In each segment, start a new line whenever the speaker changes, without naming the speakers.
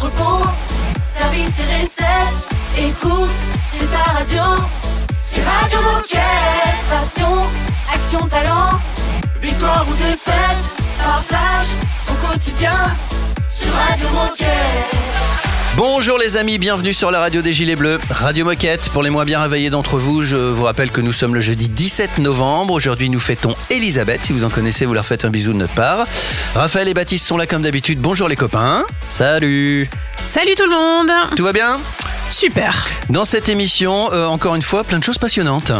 entrepôt, service et recettes. Écoute, c'est ta radio. C'est Radio Moquette. Passion, action, talent. Victoire ou défaite, partage au quotidien sur Radio Moquette.
Bonjour les amis, bienvenue sur la radio des Gilets Bleus, Radio Moquette. Pour les moins bien réveillés d'entre vous, je vous rappelle que nous sommes le jeudi 17 novembre. Aujourd'hui, nous fêtons Elisabeth. Si vous en connaissez, vous leur faites un bisou de notre part. Raphaël et Baptiste sont là comme d'habitude. Bonjour les copains.
Salut.
Salut tout le monde.
Tout va bien?
Super.
Dans cette émission, euh, encore une fois, plein de choses passionnantes.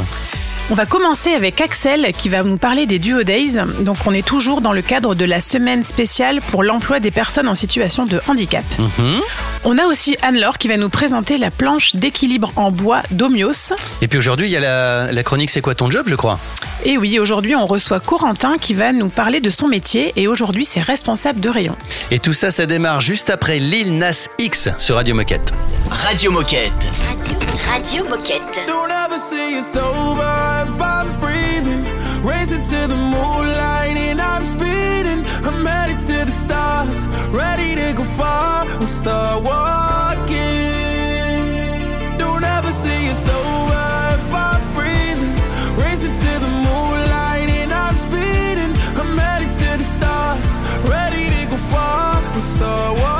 On va commencer avec Axel qui va nous parler des Duo Days. Donc on est toujours dans le cadre de la semaine spéciale pour l'emploi des personnes en situation de handicap.
Mhm.
On a aussi Anne-Laure qui va nous présenter la planche d'équilibre en bois d'Omios.
Et puis aujourd'hui, il y a la, la chronique C'est quoi ton job, je crois?
Et oui, aujourd'hui on reçoit Corentin qui va nous parler de son métier et aujourd'hui c'est responsable de rayon.
Et tout ça, ça démarre juste après Lil Nas X sur Radio Moquette.
Radio Moquette.
Radio Moquette.
Don't ever say it's over if I'm breathing. Racing to the moonlight and I'm speeding. I'm headed to the stars, ready to go far. I'm start walking. Don't ever say it's over if I'm breathing. Racing to the moonlight and I'm speeding. I'm headed to the stars, ready to go far. I'm start walking.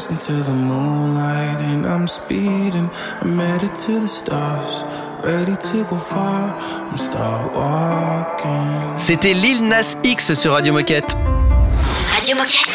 Racing to the moonlight and I'm speeding. I'm headed to the stars, ready to go far. I'm start walking.
C'était Lil Nas X sur Radio Moquette.
Radio Moquette.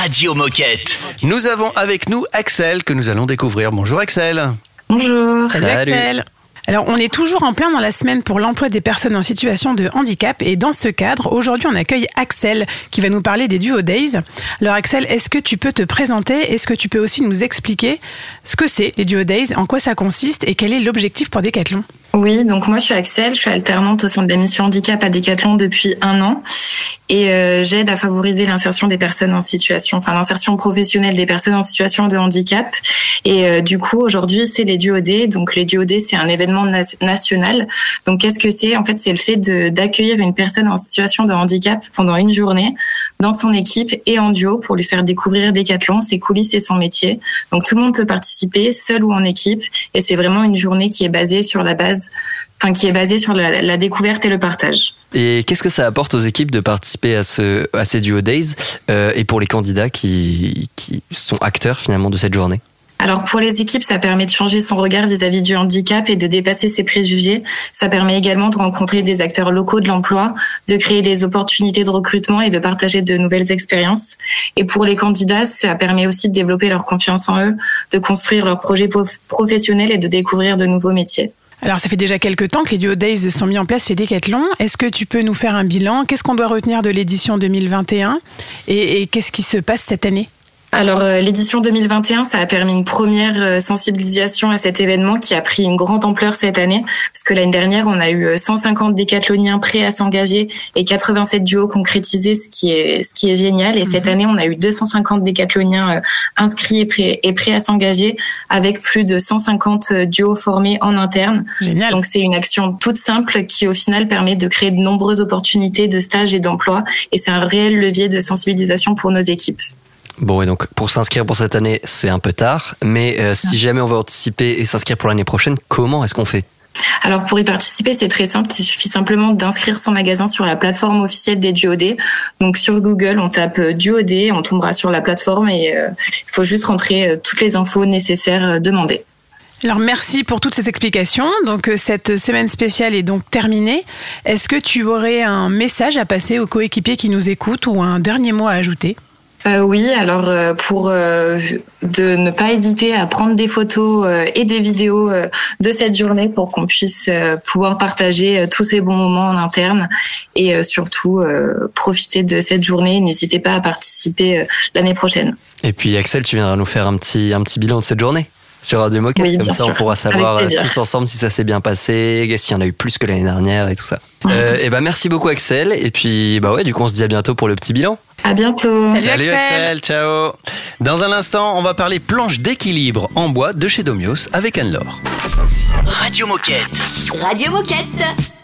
Radio Moquette.
Nous avons avec nous Axel que nous allons découvrir. Bonjour Axel.
Bonjour.
Salut,
Salut.
Axel. Alors, on est toujours en plein dans la semaine pour l'emploi des personnes en situation de handicap. Et dans ce cadre, aujourd'hui, on accueille Axel qui va nous parler des Duo Days. Alors, Axel, est-ce que tu peux te présenter? Est-ce que tu peux aussi nous expliquer ce que c'est les Duo Days, en quoi ça consiste? Et quel est l'objectif pour Decathlon?
Oui, donc moi je suis Axel, je suis alternante au sein de la mission handicap à Decathlon depuis un an et euh, j'aide à favoriser l'insertion des personnes en situation, enfin l'insertion professionnelle des personnes en situation de handicap. Et euh, du coup aujourd'hui c'est les duodés, donc les duodés c'est un événement na- national. Donc qu'est-ce que c'est? En fait c'est le fait d'accueillir une personne en situation de handicap pendant une journée dans son équipe et en duo pour lui faire découvrir Decathlon, ses coulisses et son métier. Donc tout le monde peut participer, seul ou en équipe, et c'est vraiment une journée qui est basée sur la base base, enfin qui est basé sur la, la découverte et le partage.
Et qu'est-ce que ça apporte aux équipes de participer à, ce, à ces Duo Days euh, et pour les candidats qui, qui sont acteurs finalement de cette journée?
Alors pour les équipes, ça permet de changer son regard vis-à-vis du handicap et de dépasser ses préjugés. Ça permet également de rencontrer des acteurs locaux de l'emploi, de créer des opportunités de recrutement et de partager de nouvelles expériences. Et pour les candidats, ça permet aussi de développer leur confiance en eux, de construire leurs projets professionnels et de découvrir de nouveaux métiers.
Alors, ça fait déjà quelques temps que les Duo Days sont mis en place chez Decathlon. Est-ce que tu peux nous faire un bilan? Qu'est-ce qu'on doit retenir de l'édition 2021 Et, et qu'est-ce qui se passe cette année?
Alors euh, l'édition 2021, ça a permis une première euh, sensibilisation à cet événement qui a pris une grande ampleur cette année, parce que l'année dernière, on a eu 150 euh, décathloniens prêts à s'engager et 87 duos concrétisés, ce qui est ce qui est génial. Et cette mhm. année, on a eu 250 décathloniens inscrits et prêts, et prêts à s'engager, avec plus de 150 duos formés en interne.
Génial.
Donc c'est une action toute simple qui au final permet de créer de nombreuses opportunités de stage et d'emploi, et c'est un réel levier de sensibilisation pour nos équipes.
Bon, et donc pour s'inscrire pour cette année, c'est un peu tard, mais euh, si jamais on veut anticiper et s'inscrire pour l'année prochaine, comment est-ce qu'on fait?
Alors pour y participer, c'est très simple. Il suffit simplement d'inscrire son magasin sur la plateforme officielle des Duodé. Donc sur Google, on tape euh, Duodé, on tombera sur la plateforme et euh, il faut juste rentrer toutes les infos nécessaires demandées.
Alors merci pour toutes ces explications. Donc cette semaine spéciale est donc terminée. Est-ce que tu aurais un message à passer aux coéquipiers qui nous écoutent ou un dernier mot à ajouter?
Euh, oui, alors euh, pour euh, de ne pas hésiter à prendre des photos et des vidéos de cette journée pour qu'on puisse pouvoir partager tous ces bons moments en interne et surtout profiter de cette journée. N'hésitez pas à participer l'année prochaine.
Et puis Axel, tu viendras nous faire un petit un petit bilan de cette journée sur Radio Moquette. Comme ça, on pourra savoir tous ensemble si ça s'est bien passé, s'il y en a eu plus que l'année dernière et tout ça. et ben merci beaucoup Axel. Et puis bah ouais, du coup on se dit à bientôt pour le petit bilan.
À bientôt.
Salut, Axel. Ciao. Dans un instant, on va parler planche d'équilibre en bois de chez Domios avec Anne-Laure.
Radio Moquette.
Radio Moquette.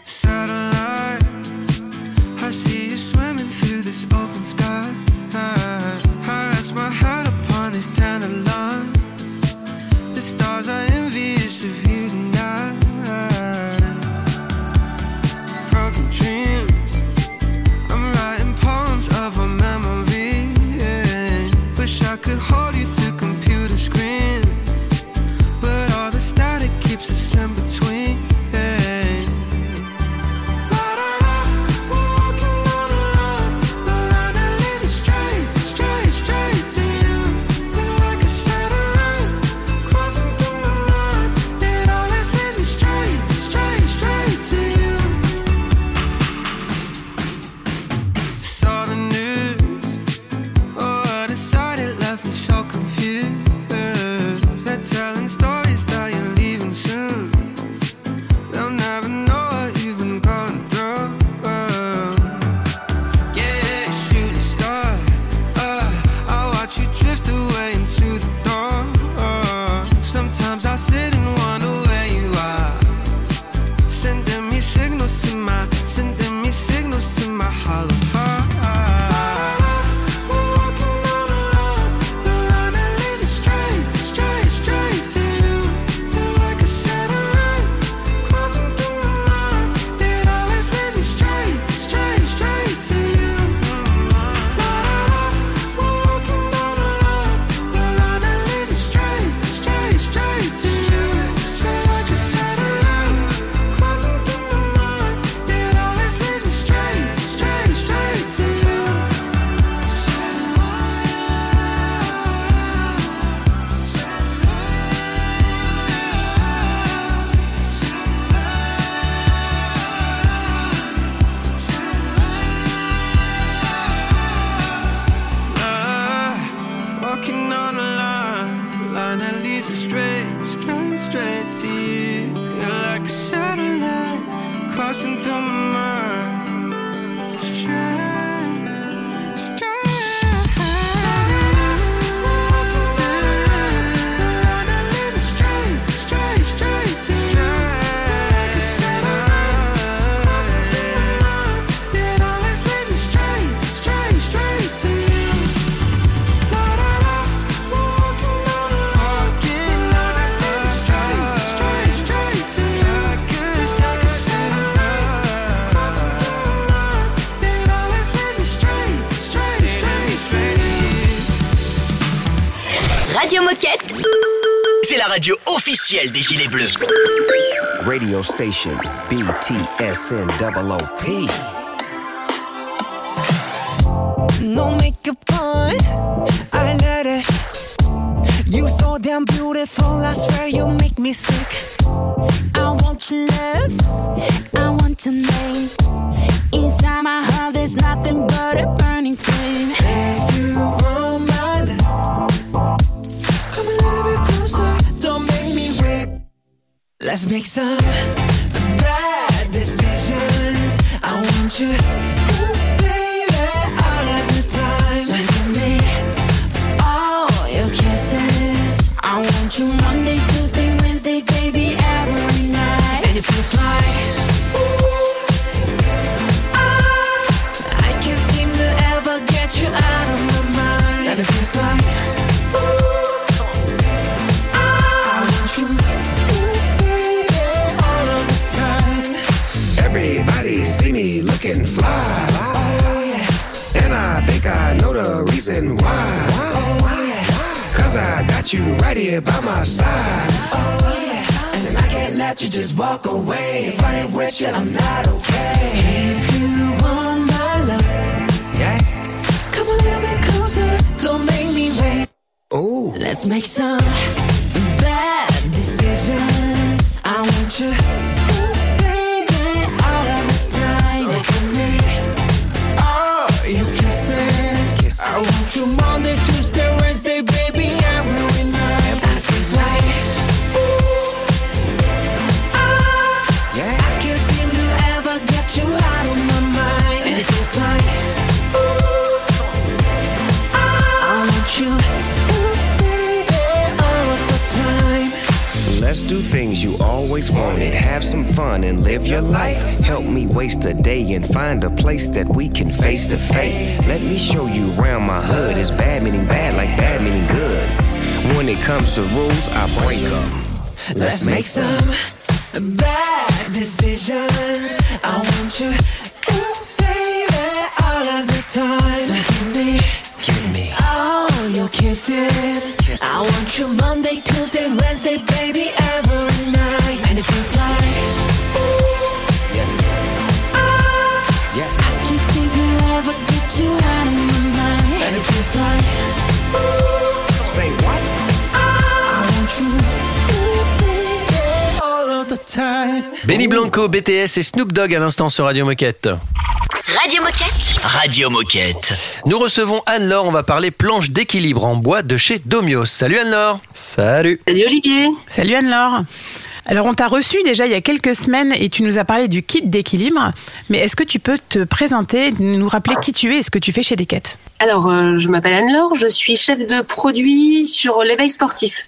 passing through Radio Moquette.
C'est la radio officielle des Gilets Bleus.
Radio station BTSN OOP.
No makeup on, I let it. You so damn beautiful, I swear you make me sick.
Everybody see me looking fly. yeah And I think I know the reason why. Cause I got you right here by my side. Oh, yeah.
And I can't let you just walk away. If I ain't with you, I'm not okay. If you want my love,
Yeah.
come a little bit closer. Don't make me wait.
Ooh.
Let's make some bad decisions. I want you,
always wanted. Have some fun and live your life. Help me waste a day and find a place that we can face to face. Let me show you around my hood. It's bad meaning bad, like bad meaning good. When it comes to rules, I break them.
Let's make some bad decisions. I want you, ooh, baby, all of the time. So give me,
Give me.
all your kisses. I want you Monday, Tuesday, Wednesday, baby, every night. And it feels like, ooh,
Yes. Yes.
I can't seem to ever get you out of my mind. And it feels like, ooh,
Say what?
I want you, ooh, baby, all of the time.
Benny Blanco, BTS et Snoop Dogg à l'instant sur Radio Moquette.
Radio Moquette.
Radio Moquette.
Nous recevons Anne-Laure, on va parler planche d'équilibre en bois de chez Domios. Salut Anne-Laure
Salut
Salut Olivier.
Salut Anne-Laure. Alors on t'a reçu déjà il y a quelques semaines et tu nous as parlé du kit d'équilibre, mais est-ce que tu peux te présenter, nous rappeler qui tu es et ce que tu fais chez Decat
Alors, euh, je m'appelle Anne-Laure, je suis chef de produit sur l'éveil sportif,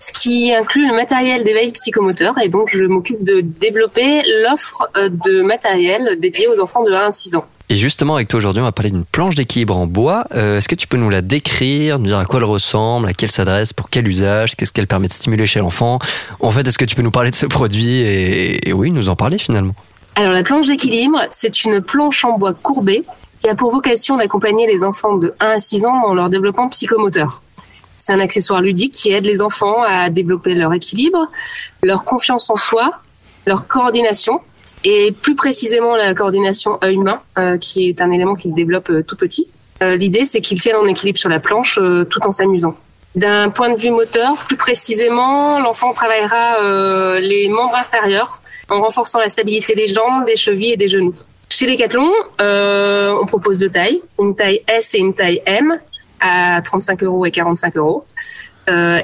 ce qui inclut le matériel d'éveil psychomoteur et donc je m'occupe de développer l'offre euh, de matériel dédié aux enfants de 1 à 6 ans.
Et justement, avec toi aujourd'hui, on va parler d'une planche d'équilibre en bois. Euh, Est-ce que tu peux nous la décrire, nous dire à quoi elle ressemble, à qui elle s'adresse, pour quel usage, qu'est-ce qu'elle permet de stimuler chez l'enfant? En fait, est-ce que tu peux nous parler de ce produit et, et oui, nous en parler finalement?
Alors, la planche d'équilibre, c'est une planche en bois courbée qui a pour vocation d'accompagner les enfants de 1 à 6 ans dans leur développement psychomoteur. C'est un accessoire ludique qui aide les enfants à développer leur équilibre, leur confiance en soi, leur coordination et plus précisément la coordination œil-main, euh, qui est un élément qu'ils développent euh, tout petit. Euh, L'idée, c'est qu'ils tiennent en équilibre sur la planche euh, tout en s'amusant. D'un point de vue moteur, plus précisément, l'enfant travaillera euh, les membres inférieurs en renforçant la stabilité des jambes, des chevilles et des genoux. Chez Decathlon, euh, on propose deux tailles, une taille S et une taille M à 35 euros et 45 euros.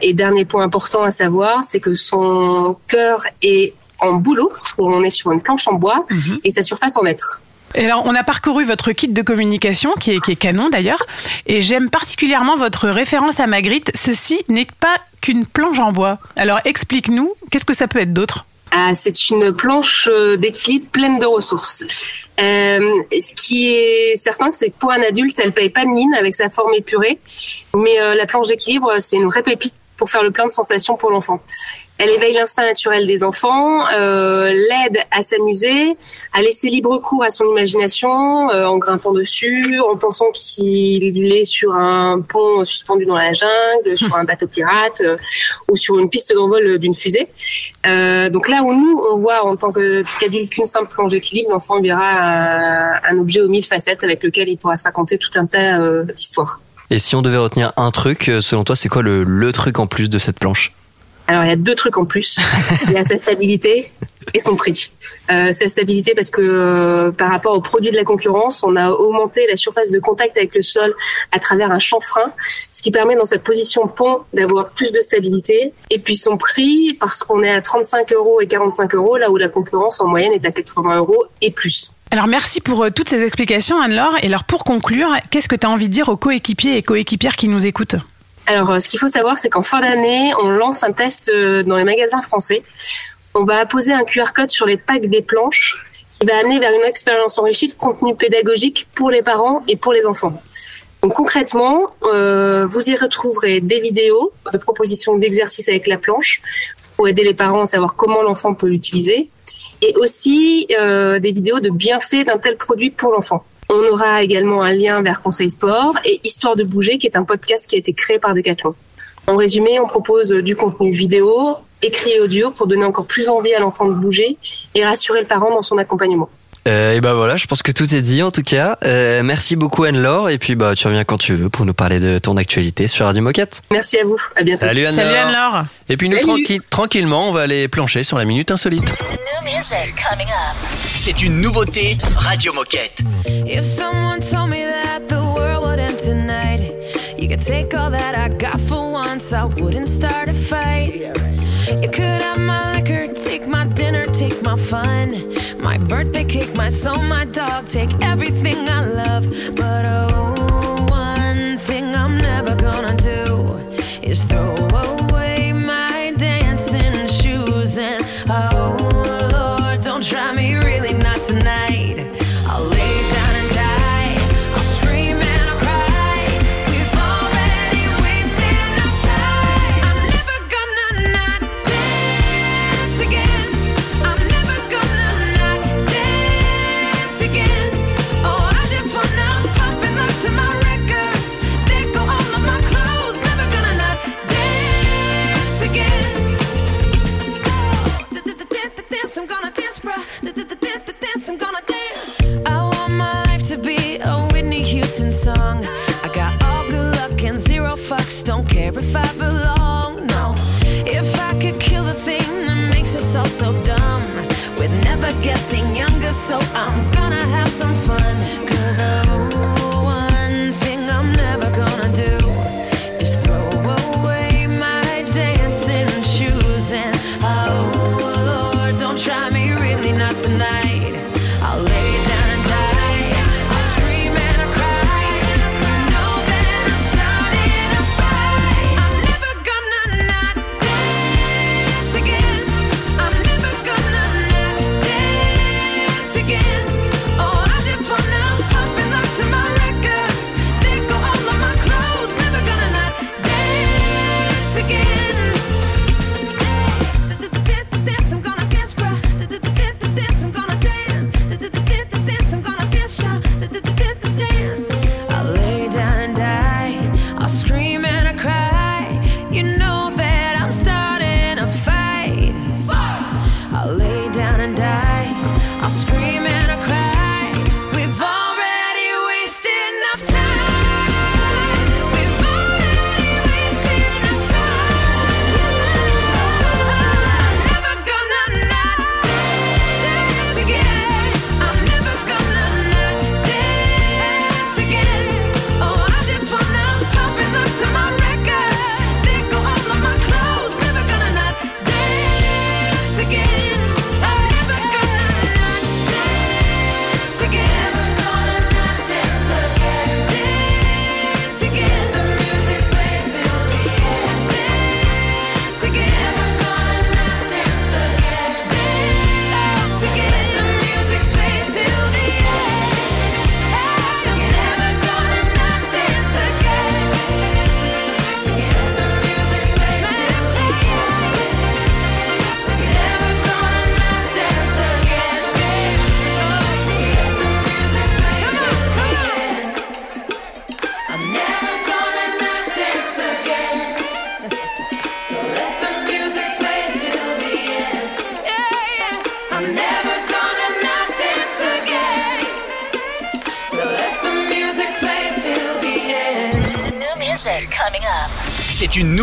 Et dernier point important à savoir, c'est que son cœur est en bouleau, parce qu'on est sur une planche en bois, et sa surface en lettres.
Et alors, on a parcouru votre kit de communication, qui est, qui est canon d'ailleurs, et j'aime particulièrement votre référence à Magritte. Ceci n'est pas qu'une planche en bois. Alors, explique-nous, qu'est-ce que ça peut être d'autre?
Ah, c'est une planche euh, d'équilibre pleine de ressources. Euh, ce qui est certain, c'est que pour un adulte, elle paye pas de mine avec sa forme épurée. Mais euh, la planche d'équilibre, c'est une vraie pépite pour faire le plein de sensations pour l'enfant. Elle éveille l'instinct naturel des enfants, euh, l'aide à s'amuser, à laisser libre cours à son imagination euh, en grimpant dessus, en pensant qu'il est sur un pont suspendu dans la jungle, sur un bateau pirate euh, ou sur une piste d'envol d'une fusée. Euh, donc là où nous, on voit en tant qu'adulte qu'une simple planche d'équilibre, l'enfant verra un, objet aux mille facettes avec lequel il pourra se raconter tout un tas d'histoires.
Et si on devait retenir un truc, selon toi, c'est quoi le truc en plus de cette planche?
Alors il y a deux trucs en plus. Il y a sa stabilité et son prix. Euh, sa stabilité parce que euh, par rapport aux produits de la concurrence, on a augmenté la surface de contact avec le sol à travers un chanfrein, ce qui permet dans sa position pont d'avoir plus de stabilité. Et puis son prix parce qu'on est à 35 euros et 45 euros là où la concurrence en moyenne est à 80 euros et plus.
Alors merci pour euh, toutes ces explications Anne-Laure. Et alors pour conclure, qu'est-ce que tu as envie de dire aux coéquipiers et coéquipières qui nous écoutent?
Alors, euh, ce qu'il faut savoir, c'est qu'en fin d'année, on lance un test euh, dans les magasins français. On va apposer un QR code sur les packs des planches qui va amener vers une expérience enrichie de contenu pédagogique pour les parents et pour les enfants. Donc concrètement, euh, vous y retrouverez des vidéos de propositions d'exercices avec la planche pour aider les parents à savoir comment l'enfant peut l'utiliser, et aussi des vidéos de bienfaits d'un tel produit pour l'enfant. On aura également un lien vers Conseil Sport et Histoire de bouger, qui est un podcast qui a été créé par Decathlon. En résumé, on propose du contenu vidéo, écrit et audio pour donner encore plus envie à l'enfant de bouger et rassurer le parent dans son accompagnement.
Euh, et bah voilà, je pense que tout est dit en tout cas. Euh, merci beaucoup Anne-Laure et puis bah tu reviens quand tu veux pour nous parler de ton actualité sur Radio Moquette.
Merci à vous, à bientôt.
Salut Anne-Laure. et puis nous tranquillement, on va aller plancher sur la minute insolite.
C'est une nouveauté Radio Moquette.
If someone told me that the world would end tonight, you could take all that I got for once, I wouldn't start take my fun, my birthday cake, my soul, my dog, take everything I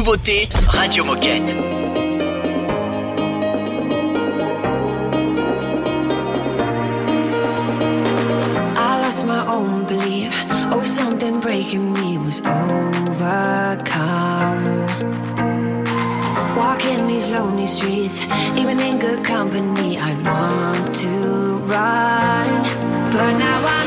C'est nouveauté Radio Moquette.
I lost my own belief. Oh, something breaking me was overcome. Walking these lonely streets, even in good company, I'd want to run. But now I'm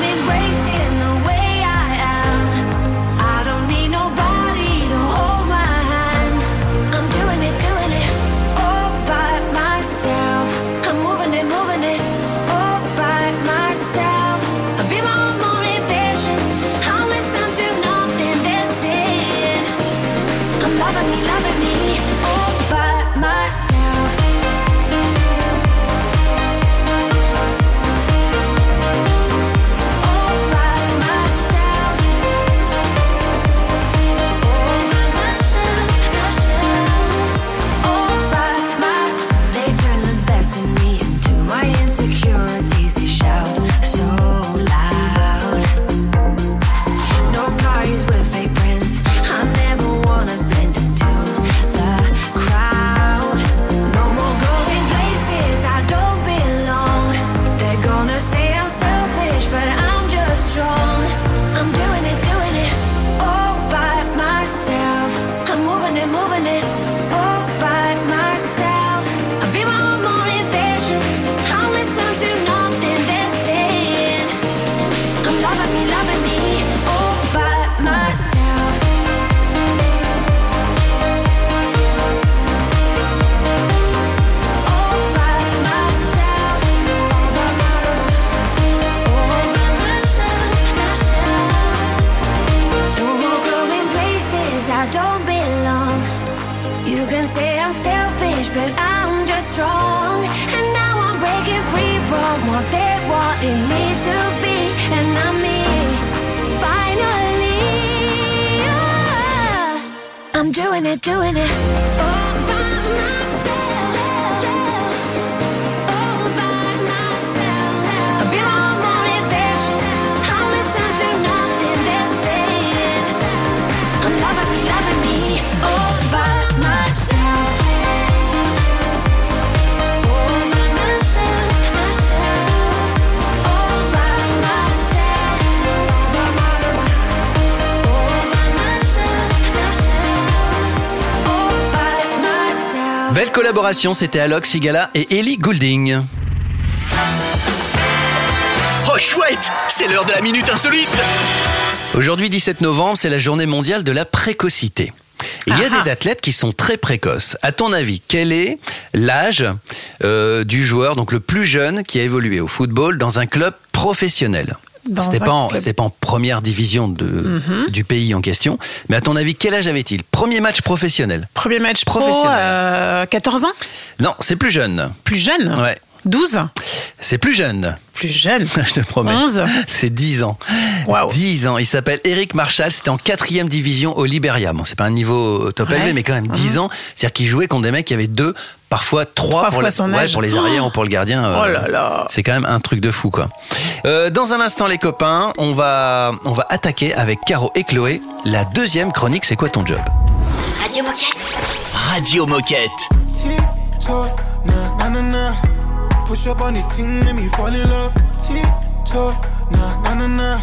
doing it, doing it. All
Belle collaboration, c'était Alok Sigala et Ellie Goulding.
Oh chouette, c'est l'heure de la minute insolite.
Aujourd'hui, 17 novembre, c'est la journée mondiale de la précocité. Il y a des athlètes qui sont très précoces. À ton avis, quel est l'âge euh, du joueur, donc le plus jeune, qui a évolué au football dans un club professionnel? C'était pas, en- pas en première division de,
Mhm.
du pays en question. Mais à ton avis, quel âge avait-il? Premier match professionnel
Premier match pro,
Professionnel.
euh, 14 ans?
Non, c'est plus jeune.
Plus jeune?
Ouais.
12
C'est plus jeune.
Plus jeune
Je te promets.
11
C'est 10 ans.
Waouh.
10 ans. Il s'appelle Eric Marshall. C'était en quatrième division au Liberia. Bon, c'est pas un niveau top
Ouais.
élevé, mais quand même 10 ans. C'est-à-dire qu'il jouait contre des mecs qui avaient deux, parfois trois,
Trois
pour,
fois
la-
son
ouais,
âge.
pour les arrières ou pour le gardien. euh,
Oh là là.
C'est quand même un truc de fou, quoi. Euh, dans un instant, les copains, on va, on va attaquer avec Caro et Chloé. La deuxième chronique, c'est quoi ton job?
Radio Moquette.
Radio Moquette.
Push up on the team, let me fall in love. Tiptoe, na na na na.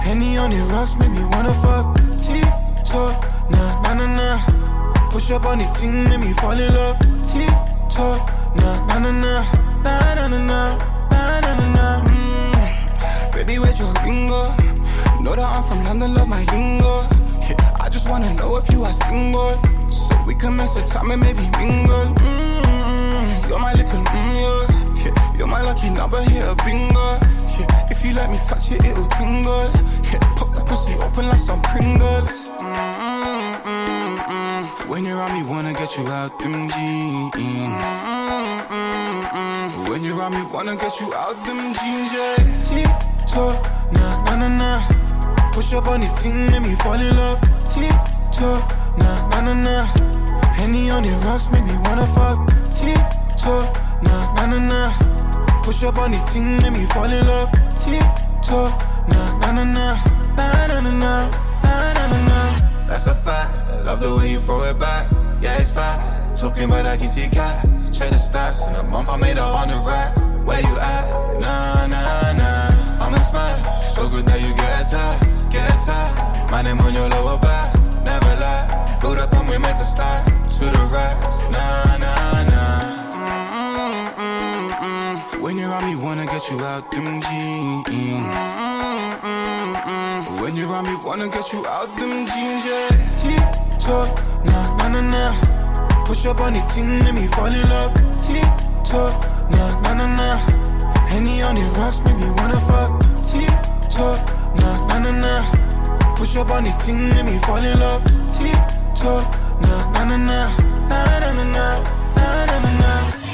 Henny on the rocks, make me wanna fuck. Tiptoe, na na na na. Push up on the team, let me fall in love. Tiptoe, na na na na. Na na na na. Na na na na. Mm. Baby, where'd your ring go? Know that I'm from London, love my lingo. Yeah, I just wanna know if you are single. So we can mess with time and maybe mingle. Mm, you're my little mm, yeah. My lucky number here, a bingo. Yeah, if you let me touch it, it'll tingle. Yeah, pop the pussy open like some Pringles. Mm, mm, mm, mm. When you're on me, wanna get you out them jeans. Mm, mm, mm. When you're on me, wanna get you out them jeans, yeah. Tiptoe, na na na na. Push up on the team, let me fall in love. Tiptoe, na na na na. Henny on the rocks, make me wanna fuck. Tiptoe, na na na na. Push up on the team, let me fall in love. Tiptoe, na na na na. Na na na na. Na na na na. that's a fact. Love the way you throw it back, yeah, it's fact. Talking about that kitty cat, check the stats. In a month I made a hundred racks. Where you at? Nah, nah, nah. I'm a smash, so good that you get attacked, get attacked. My name on your lower back, never lie. Build up and we make a start to the racks. Nah, nah. You're on me, wanna get you out them jeans. Mm-mm-mm-mm. When you're on me, wanna get you out them jeans, yeah. Tip-top, nah, nah, nah, nah. Push up on the thing, let me fall in love. Tip-top, nah, nah, nah, nah. Henny on the rocks, make me wanna fuck. Tip-top, nah, nah, nah, nah. Push up on the thing, let me fall in love. Tip-top, nah, nah, nah, nah. Nah, nah, nah, nah. Nah, nah, nah, nah.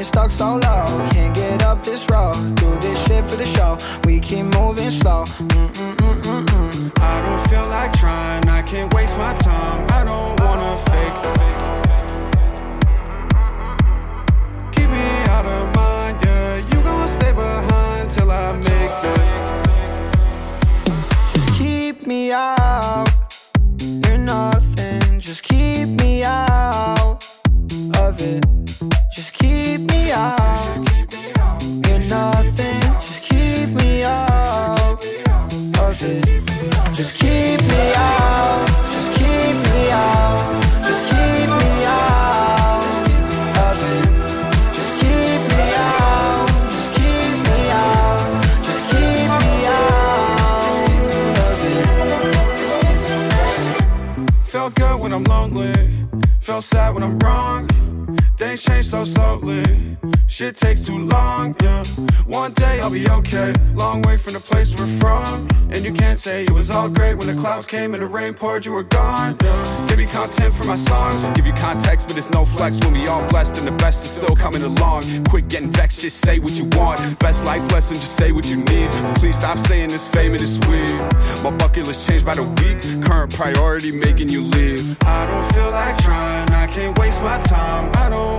been stuck so low. Can't get up this road. Do this shit for the show. We keep moving slow. Mm-mm-mm-mm-mm.
I don't feel like trying, I can't waste my time. I don't wanna fake. Keep me out of mind, yeah. You gon' stay behind till I make it.
Just keep me out. You're nothing. Just keep me out of it. Just keep me out. You're nothing. Just keep me out of it. Just keep me out. Just keep me out. Just keep me out. Just keep me out. Just keep me out. Just keep me out of it.
Felt good when I'm lonely, felt sad when I'm wrong. Things change so slowly, shit takes too long, yeah. One day I'll be okay, long way from the place we're from. And you can't say it was all great when the clouds came and the rain poured, you were gone. Yeah. Give me content for my songs, give you context, but it's no flex when we all blessed and the best is still coming along. Quit getting vexed, just say what you want. Best life lesson, just say what you need. Please stop saying this fame and it's weird. My bucket list changed by the week, current priority making you leave. I don't feel like trying, I can't waste my time. I don't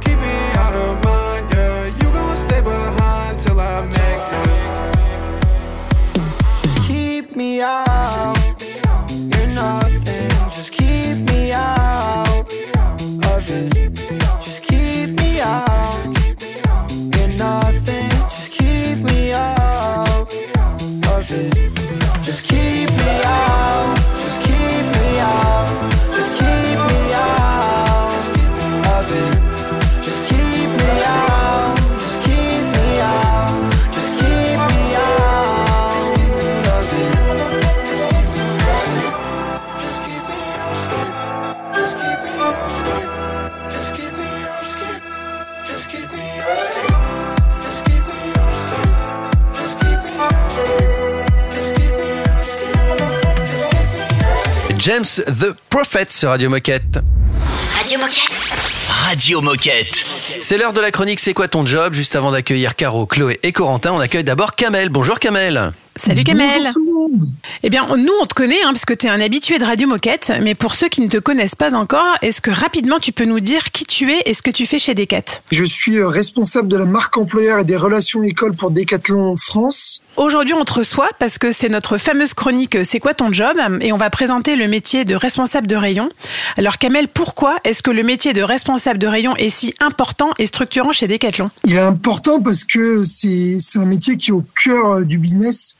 Keep me out of mind, yeah. You stay behind till I make it.
Keep me out.
James the Prophet sur Radio Moquette.
Radio Moquette.
Radio Moquette.
C'est l'heure de la chronique C'est quoi ton job? Juste avant d'accueillir Caro, Chloé et Corentin, on accueille d'abord Kamel. Bonjour Kamel.
Salut Kamel. Eh bien, nous, on te connaît, hein, parce que tu es un habitué de Radio Moquette. Mais pour ceux qui ne te connaissent pas encore, est-ce que rapidement tu peux nous dire qui tu es et ce que tu fais chez Decat
Je suis euh, responsable de la marque employeur et des relations écoles pour Decathlon France.
Aujourd'hui, on te reçoit parce que c'est notre fameuse chronique C'est quoi ton job? Et on va présenter le métier de responsable de rayon. Alors Kamel, pourquoi est-ce que le métier de responsable de rayon est si important et structurant chez Decathlon?
Il est important parce que c'est c'est un métier qui est au cœur euh, du business.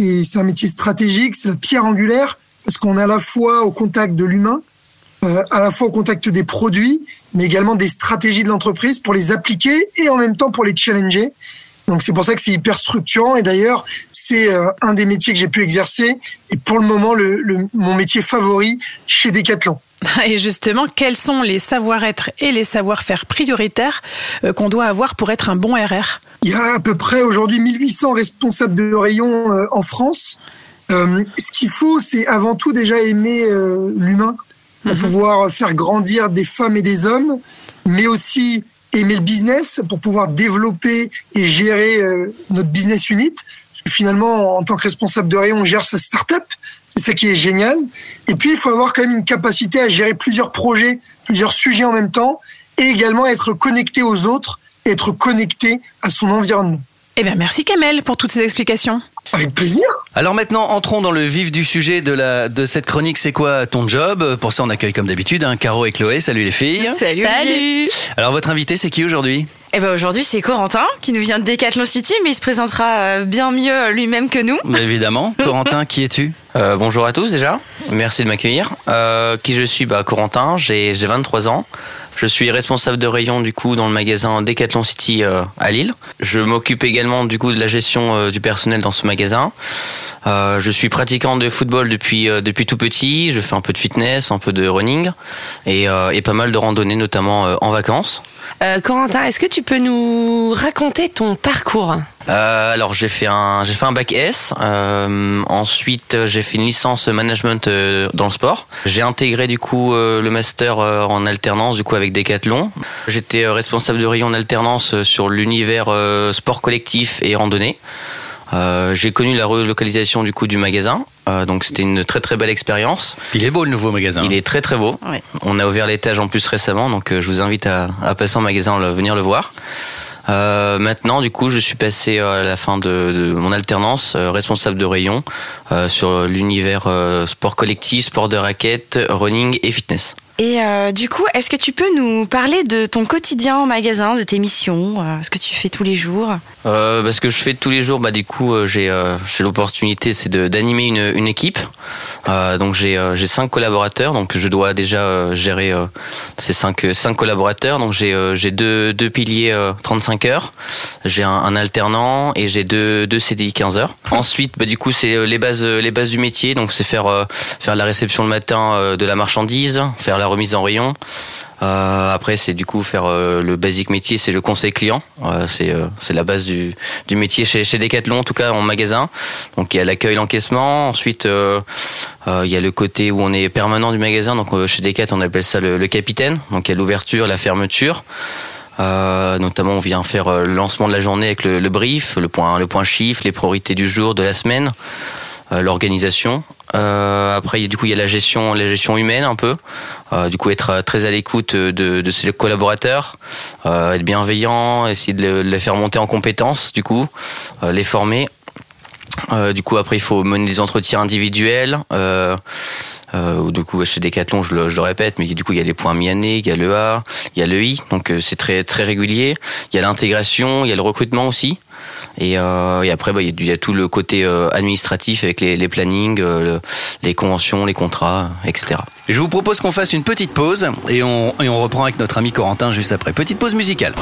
C'est un métier stratégique, c'est la pierre angulaire parce qu'on est à la fois au contact de l'humain, euh, à la fois au contact des produits, mais également des stratégies de l'entreprise pour les appliquer et en même temps pour les challenger. Donc c'est pour ça que c'est hyper structurant et d'ailleurs c'est euh, un des métiers que j'ai pu exercer et pour le moment le, le- mon métier favori chez Decathlon.
Et justement, quels sont les savoir-être et les savoir-faire prioritaires euh, qu'on doit avoir pour être un bon RR
Il y a à peu près aujourd'hui 1800 responsables de rayon euh, en France. Euh, ce qu'il faut, c'est avant tout déjà aimer euh, l'humain pour
Mhm.
pouvoir faire grandir des femmes et des hommes, mais aussi aimer le business pour pouvoir développer et gérer euh, notre business unit. Parce que finalement, en tant que responsable de rayon, on gère sa start-up. C'est ça qui est génial. Et puis, il faut avoir quand même une capacité à gérer plusieurs projets, plusieurs sujets en même temps, et également être connecté aux autres, être connecté à son environnement.
Eh bien, merci Kamel pour toutes ces explications.
Avec plaisir.
Alors maintenant, entrons dans le vif du sujet de, la, de cette chronique. C'est quoi ton job? Pour ça, on accueille comme d'habitude hein, Caro et Chloé. Salut les filles.
Salut. Salut.
Alors, votre invité, c'est qui aujourd'hui?
Et ben aujourd'hui c'est Corentin qui nous vient de Decathlon City mais il se présentera euh, bien mieux lui-même que nous.
Évidemment. Corentin, qui es-tu?
Euh, bonjour à tous déjà, merci de m'accueillir. Euh, qui je suis? Bah, Corentin, j'ai j'ai 23 ans. Je suis responsable de rayon du coup dans le magasin Decathlon City euh, à Lille. Je m'occupe également du coup de la gestion euh, du personnel dans ce magasin. Euh, je suis pratiquant de football depuis depuis tout petit. Je fais un peu de fitness, un peu de running et, et pas mal de randonnées notamment en vacances.
Corentin, est-ce que tu peux nous raconter ton parcours?
Euh, alors j'ai fait un j'ai fait un bac S. Euh, ensuite j'ai fait une licence management euh, dans le sport. J'ai intégré du coup euh, le master euh, en alternance du coup avec Decathlon. J'étais euh, responsable de rayon en alternance euh, sur l'univers euh, sport collectif et randonnée. Euh, j'ai connu la relocalisation du coup du magasin, Euh, donc c'était une très très belle expérience.
Il est beau le nouveau magasin.
Il est très très beau. On a ouvert l'étage en plus récemment, donc euh, je vous invite à, à passer en magasin, le- venir le voir. Euh, maintenant, du coup, je suis passé à la fin de, mon alternance euh, responsable de rayon euh, sur l'univers sport collectif, sport de raquette, running et fitness.
Et euh, du coup est-ce que tu peux nous parler de ton quotidien en magasin, de tes missions, euh, ce que tu fais tous les jours?
Euh, parce que je fais tous les jours, bah du coup euh, j'ai euh, j'ai l'opportunité c'est d'animer une, une équipe. Donc j'ai cinq collaborateurs, donc je dois déjà gérer ces cinq cinq collaborateurs. Donc j'ai deux deux piliers euh, 35 heures, j'ai un, un alternant et j'ai deux deux CDI 15 heures. Ensuite bah du coup c'est les bases les bases du métier, donc c'est faire faire la réception le matin de la marchandise, faire la remise en rayon. Euh, après, c'est du coup faire euh, le basic métier, c'est le conseil client. Euh, c'est c'est la base du, du métier chez, chez Decathlon, en tout cas en magasin. Donc il y a l'accueil, l'encaissement. Ensuite, il y a le côté où on est permanent du magasin. Donc chez Decathlon, on appelle ça le, capitaine. Donc il y a l'ouverture, la fermeture. Notamment, on vient faire le lancement de la journée avec le, brief, le point, le point chiffre, les priorités du jour, de la semaine, l'organisation. Euh, après, du coup, il y a la gestion, la gestion humaine un peu. Euh, du coup, être euh, très à l'écoute de, de ses collaborateurs, euh, être bienveillant, essayer de le- de les faire monter en compétences, du coup, euh, les former. Euh, du coup, après, il faut mener des entretiens individuels. Euh, du coup, chez Decathlon, je le, je le répète, mais du coup, il y a les points mi-année, il y a le A, il y a le I, donc c'est très très régulier. Il y a l'intégration, il y a le recrutement aussi. Et, euh, et après, bah, il y a y, tout le côté euh, administratif avec les, les plannings, euh, le- les conventions, les contrats, etc.
Je vous propose qu'on fasse une petite pause et on, et on reprend avec notre ami Corentin juste après. Petite pause musicale.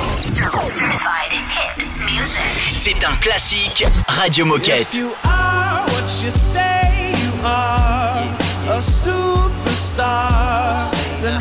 C'est un classique Radio Moquette.
A superstar, then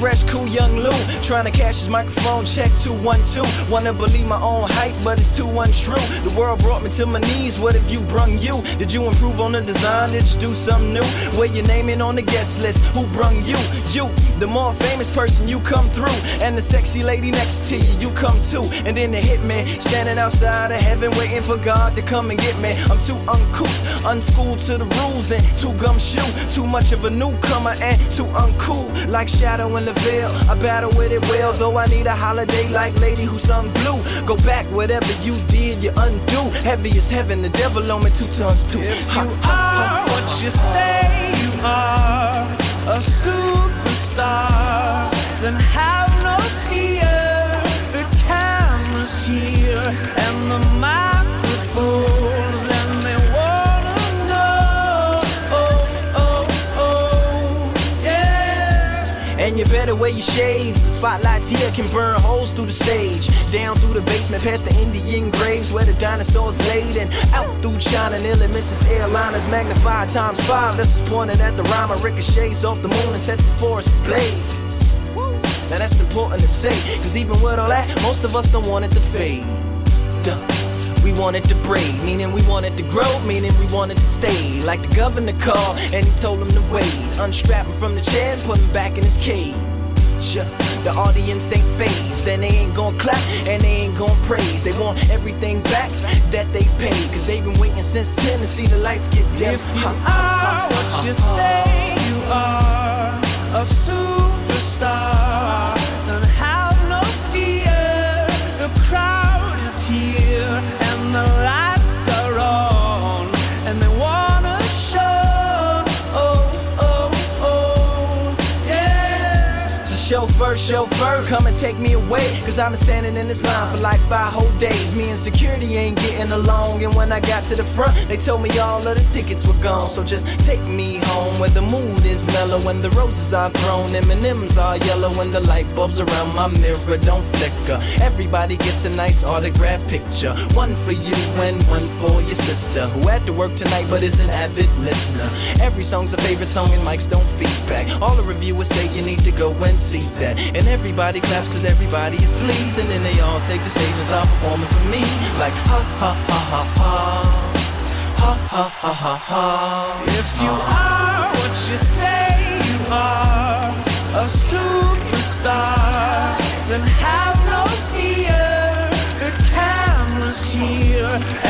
fresh, cool young Lou trying to cash his microphone check 212. Wanna believe my own hype, but it's too untrue. The world brought me to my knees. What if you brung you? Did you improve on the design? Did you do something new? Where your name in on the guest list? Who brung you? You, the more famous person, you come through. And the sexy lady next to you, you come too. And then the hitman standing outside of heaven, waiting for God to come and get me. I'm too uncouth, unschooled to the rules, and too gumshoe. Too much of a newcomer and too uncool. Like Shadow in the veil, I battle with it well. Though I need a holiday like Lady who sung blue. Go back, whatever you did, you undo. Heavy as heaven, the devil on me two tons too.
If you are what you say you are, a superstar, then have no fear. The camera's here and the microphones, and they wanna know. Oh, oh, oh, yeah.
And you better wear your shades. Spotlights here can burn holes through the stage. Down through the basement, past the Indian graves where the dinosaurs laid. And out through China, nearly misses airliners. Magnified times five. This is pointed at the rhyme. Ricochets off the moon and sets the forest ablaze. Now that's important to say, cause even with all that, most of us don't want it to fade. Duh. We wanted to braid, meaning we wanted to grow, meaning we wanted to stay. Like the governor called, and he told him to wait. Unstrap him from the chair and put him back in his cage. Yeah, The audience ain't phased, and they ain't gon' clap, and they ain't gon' praise. They want everything back that they paid, cause they've been waiting since 10 to see the lights get dim.
If you are what you uh-huh. say you are, a superstar,
chauffeur, come and take me away. Cause I've been standing in this line for like five whole days. Me and security ain't getting along. And when I got to the front, they told me all of the tickets were gone. So just take me home where the mood is mellow. and the roses are thrown, M&M's are yellow. and the light bulbs around my mirror don't flicker. Everybody gets a nice autograph picture. One for you and one for your sister. Who had to work tonight but is an avid listener. Every song's a favorite song and mics don't feedback. All the reviewers say you need to go and see that. And everybody claps cause everybody is pleased. And then they all take the stage and start performing for me. Like ha ha ha ha ha. Ha ha ha ha ha.
If you are what you say you are, a superstar, then have no fear. The camera's here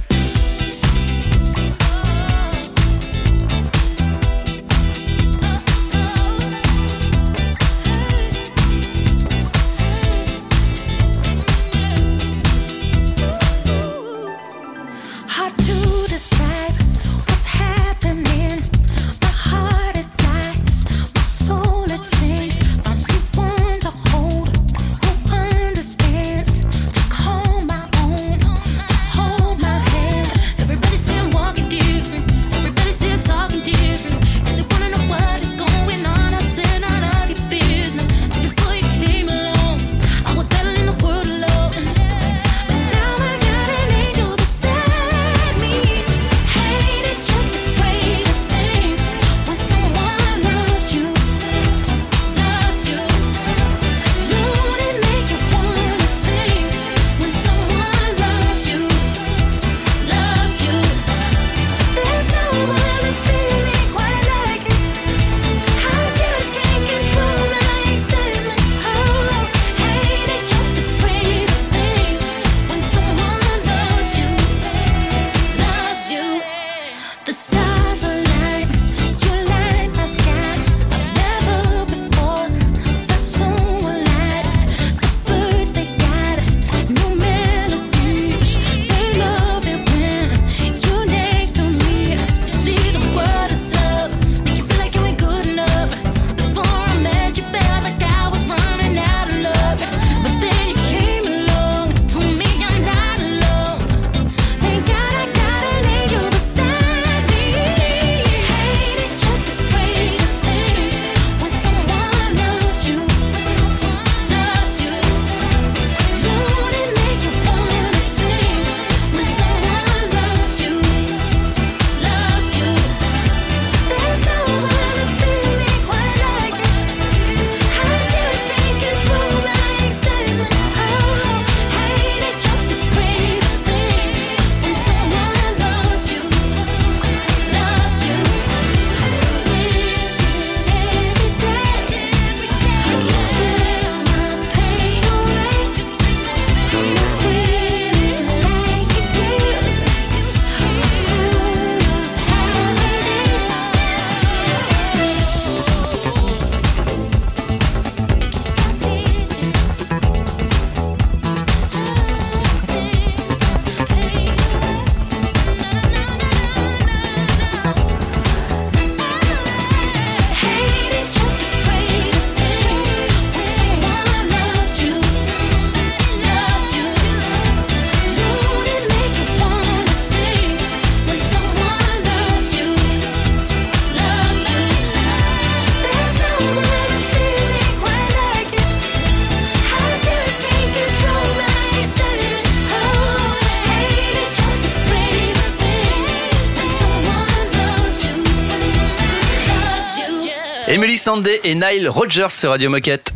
Sandé et Nile Rogers sur Radio Moquette.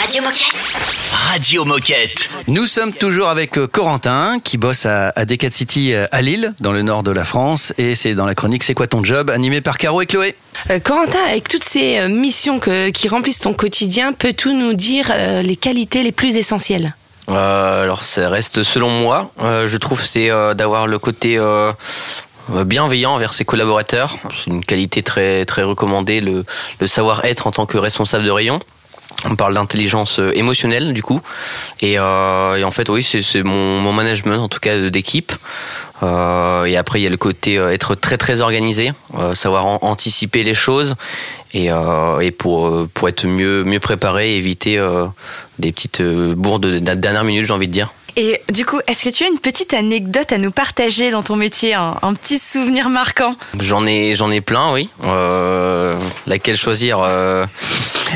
Radio Moquette.
Radio Moquette.
Nous sommes toujours avec euh, Corentin qui bosse à, à Decat City euh, à Lille, dans le nord de la France. Et c'est dans la chronique C'est quoi ton job animé par Caro et Chloé.
Euh, Corentin, avec toutes ces missions que, qui remplissent ton quotidien, peux-tu nous dire euh, les qualités les plus essentielles?
Euh, alors ça reste selon moi, euh, je trouve c'est euh, d'avoir le côté euh, bienveillant envers ses collaborateurs. C'est une qualité très très recommandée, le, le savoir-être en tant que responsable de rayon. On parle d'intelligence euh, émotionnelle du coup, et, euh, et en fait oui c'est mon, mon management en tout cas d'équipe. Euh, et après il y a le côté euh, être très très organisé, euh, savoir an- anticiper les choses et, euh, et pour euh, pour être mieux mieux préparé, éviter euh, des petites euh, bourdes de de dernière minute j'ai envie de dire.
Et du coup, est-ce que tu as une petite anecdote à nous partager dans ton métier, un, un petit souvenir marquant?
J'en ai, j'en ai plein, oui. Euh, laquelle choisir euh...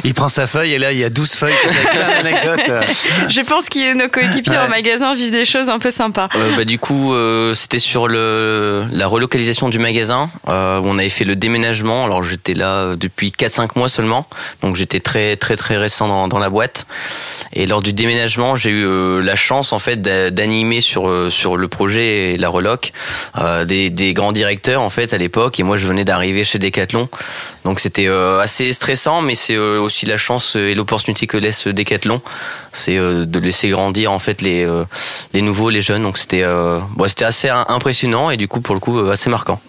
Il prend sa feuille et là il y a 12 feuilles plein d'anecdotes.
Je pense que nos coéquipiers
Ouais.
en magasin vivent des choses un peu sympas.
Euh, bah, du coup, euh, c'était sur le, la relocalisation du magasin euh, où on avait fait le déménagement. Alors j'étais là depuis 4-5 mois seulement, donc j'étais très très très récent dans, dans la boîte. Et lors du déménagement, j'ai eu euh, la chance en fait d'animer sur euh, sur le projet et la reloc euh, des, des grands directeurs en fait à l'époque. Et moi, je venais d'arriver chez Decathlon, donc c'était euh, assez stressant, mais c'est euh, aussi la chance et l'opportunité que laisse Decathlon, c'est de laisser grandir en fait les les nouveaux, les jeunes. Donc c'était bon, c'était assez im- impressionnant et du coup pour le coup assez marquant.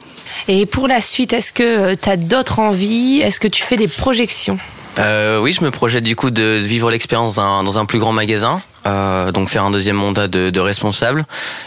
Et pour la suite, est-ce que tu as d'autres envies? Est-ce que tu fais des projections?
Euh, oui, je me projette du coup de vivre l'expérience d'un- dans un plus grand magasin, euh, donc faire un deuxième mandat de, de responsable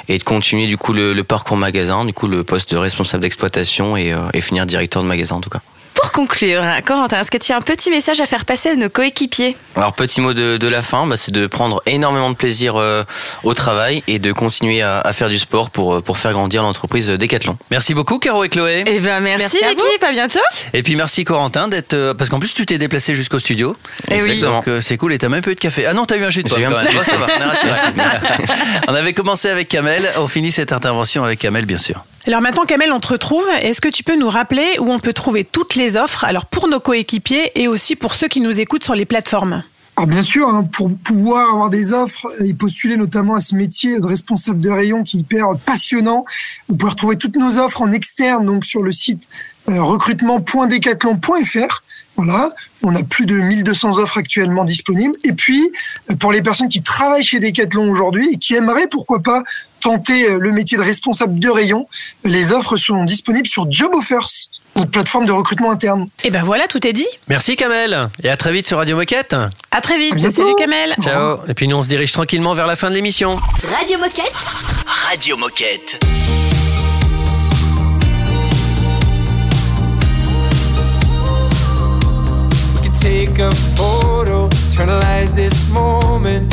et de continuer du coup le, le parcours magasin, du coup le poste de responsable d'exploitation et, euh, et finir directeur de magasin en tout cas.
Pour conclure, Corentin, est-ce que tu as un petit message à faire passer à nos coéquipiers
Alors petit mot de, de la fin, bah, c'est de prendre énormément de plaisir euh, au travail et de continuer à, à faire du sport pour, euh, pour faire grandir l'entreprise Decathlon.
Merci beaucoup Caro et Chloé.
Eh ben merci,
Merci à
l'équipe, à bientôt.
Et puis merci Corentin d'être euh, parce qu'en plus tu t'es déplacé jusqu'au studio.
Eh oui.
Exactement.
Donc euh, c'est cool et t'as même pas eu de café. Ah non, t'as eu un jus de pomme.
peu.
On avait commencé avec Kamel, on finit cette intervention avec Kamel bien sûr.
Alors maintenant, Kamel, on te retrouve. Est-ce que tu peux nous rappeler où on peut trouver toutes les offres, alors pour nos coéquipiers et aussi pour ceux qui nous écoutent sur les plateformes?
Alors bien sûr, hein, pour pouvoir avoir des offres et postuler notamment à ce métier de responsable de rayon qui est hyper passionnant, vous pouvez retrouver toutes nos offres en externe donc sur le site euh, recrutement.decathlon.fr. Voilà, on a plus de 1200 offres actuellement disponibles. Et puis, euh, pour les personnes qui travaillent chez Decathlon aujourd'hui et qui aimeraient, pourquoi pas, tenter euh, le métier de responsable de rayon, les offres sont disponibles sur Job Offers, notre plateforme de recrutement interne.
Et ben voilà, tout est dit.
Merci Kamel et à très vite sur Radio Moquette.
À très vite.
À.
Salut Kamel.
Ciao. Et puis nous on se dirige tranquillement vers la fin de l'émission.
Radio Moquette.
Radio Moquette.
We could take a photo, eternalize this moment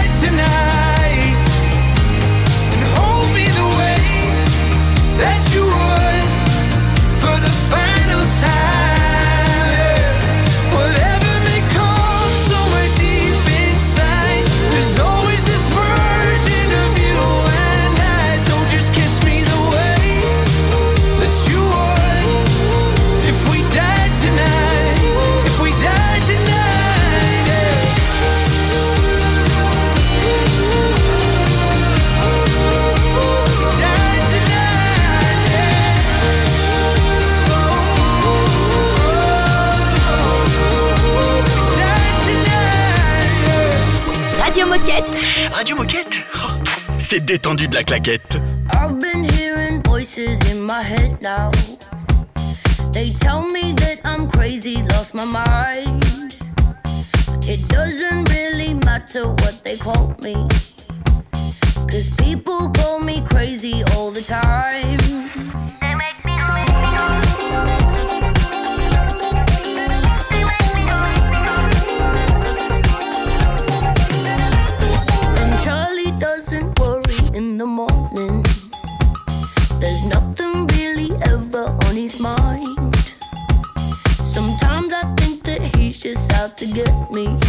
C'est détendu de la claquette.
I've been hearing voices in my head now. They tell me that I'm crazy, lost my mind. It doesn't really matter what they call me. Cause people call me crazy all the time. They make me And get me.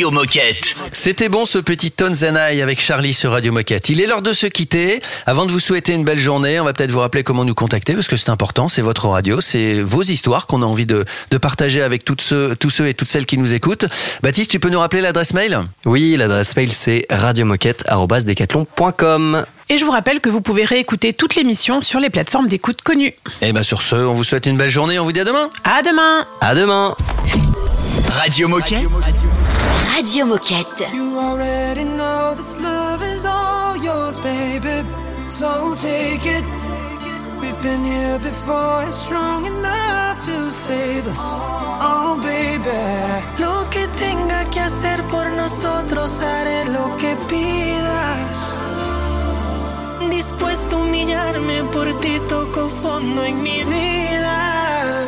Radio Moquette.
C'était bon ce petit Tonzanaï avec Charlie sur Radio Moquette. Il est l'heure de se quitter. Avant de vous souhaiter une belle journée, on va peut-être vous rappeler comment nous contacter parce que c'est important, c'est votre radio, c'est vos histoires qu'on a envie de, de partager avec toutes ceux, tous ceux et toutes celles qui nous écoutent. Baptiste, tu peux nous rappeler l'adresse mail?
Oui, l'adresse mail c'est radiomoquette.com.
Et je vous rappelle que vous pouvez réécouter toute l'émission sur les plateformes d'écoute connues.
Et bien sur ce, on vous souhaite une belle journée, on vous dit à demain.
À demain
À demain
Radio Moquette.
Radio Moquette.
You already know this love is all yours, baby. So take it. We've been here before, it's strong enough to save us. Oh, baby. Lo que tenga que hacer por nosotros, haré lo que pidas. Dispuesto a humillarme por ti, toco fondo en mi vida.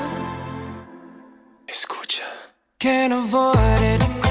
Escucha. Can't avoid it,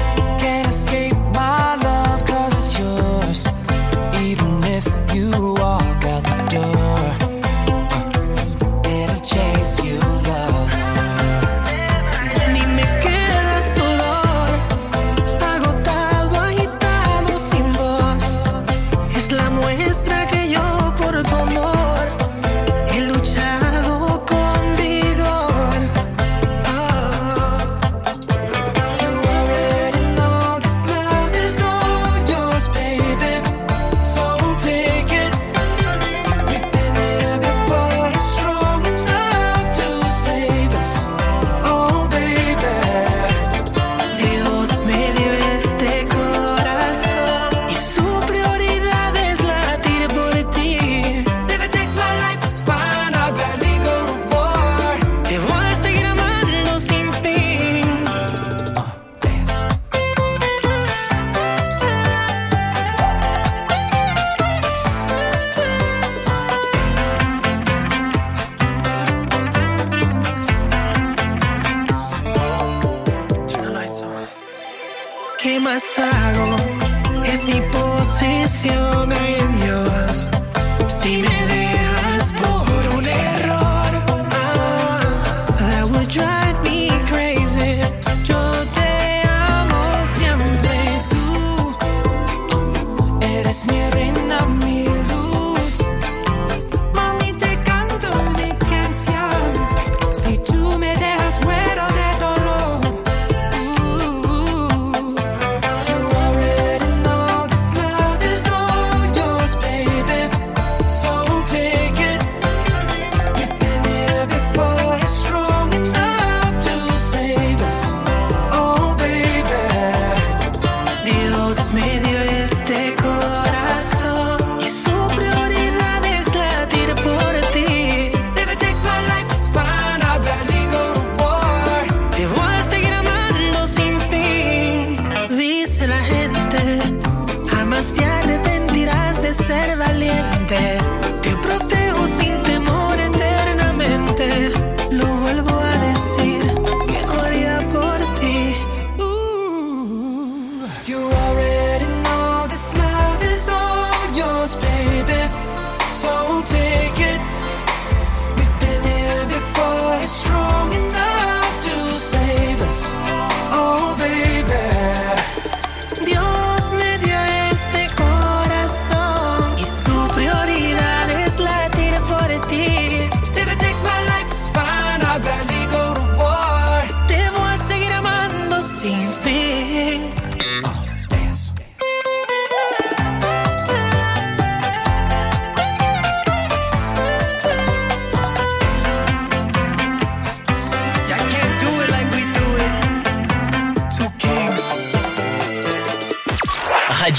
¿Qué más hago? Es mi posesión, I am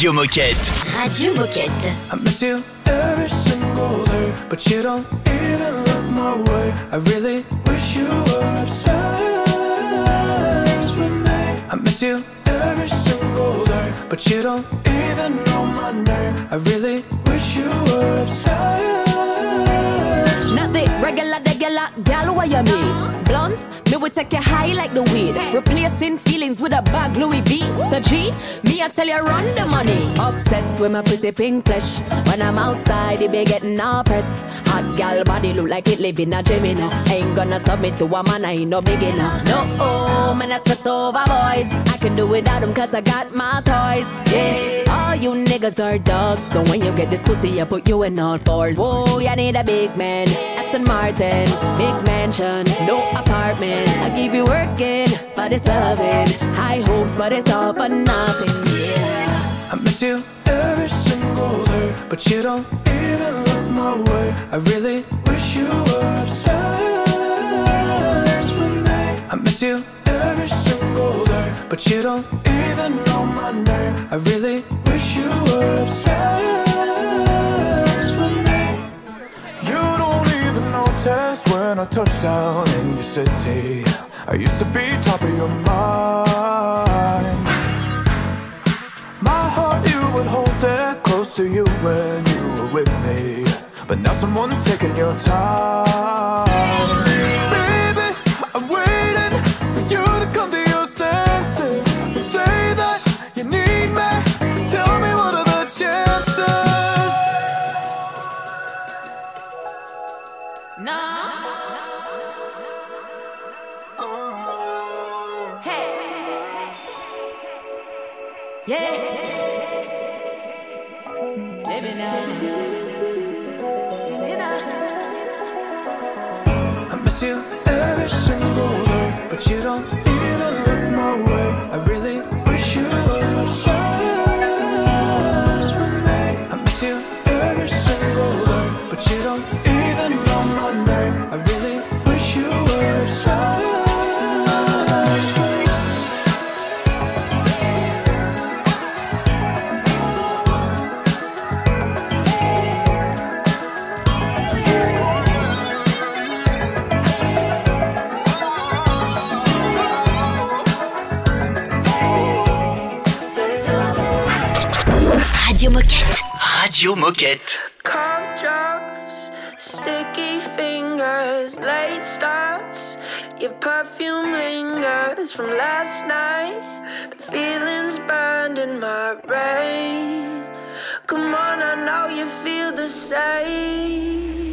Radio Moquette.
Radio Moquette.
I miss you every single day, but you don't even look my way. I really wish you were obsessed with me. I miss you every single day, but you don't even know my name. I really wish you were obsessed.
Not the regular, regular gal where you meet. Blunt, me will take you high like the weed. Replacing feelings with a bag Louis V. So G, me I tell you run the money. Obsessed with my pretty pink flesh. When I'm outside, it be getting all pressed. Hot gal body look like it live in a dream, you know. Ain't gonna submit to a man, I ain't no beginner. No, oh, man, I stress over boys. I can do without them cause I got my toys. Yeah, all you niggas are dogs. So when you get this pussy, I put you in all fours. Whoa, you need a big man. Aston Martin, big mansion, no apartment. I keep you working, but it's loving. High hopes, but it's all for nothing. Yeah.
I miss you every single day, but you don't even look my way. I really wish you were obsessed with me. I miss you but you don't even know my name. I really wish you were obsessed with me. You don't even notice when I touch down in your city. I used to be top of your mind. My heart, you would hold it close to you when you were with me. But now someone's taking your time.
Radio Moquette.
Cough drops, sticky fingers, late starts. Your perfume lingers from last night. The feelings burned in my brain. Come on, I know you feel the same.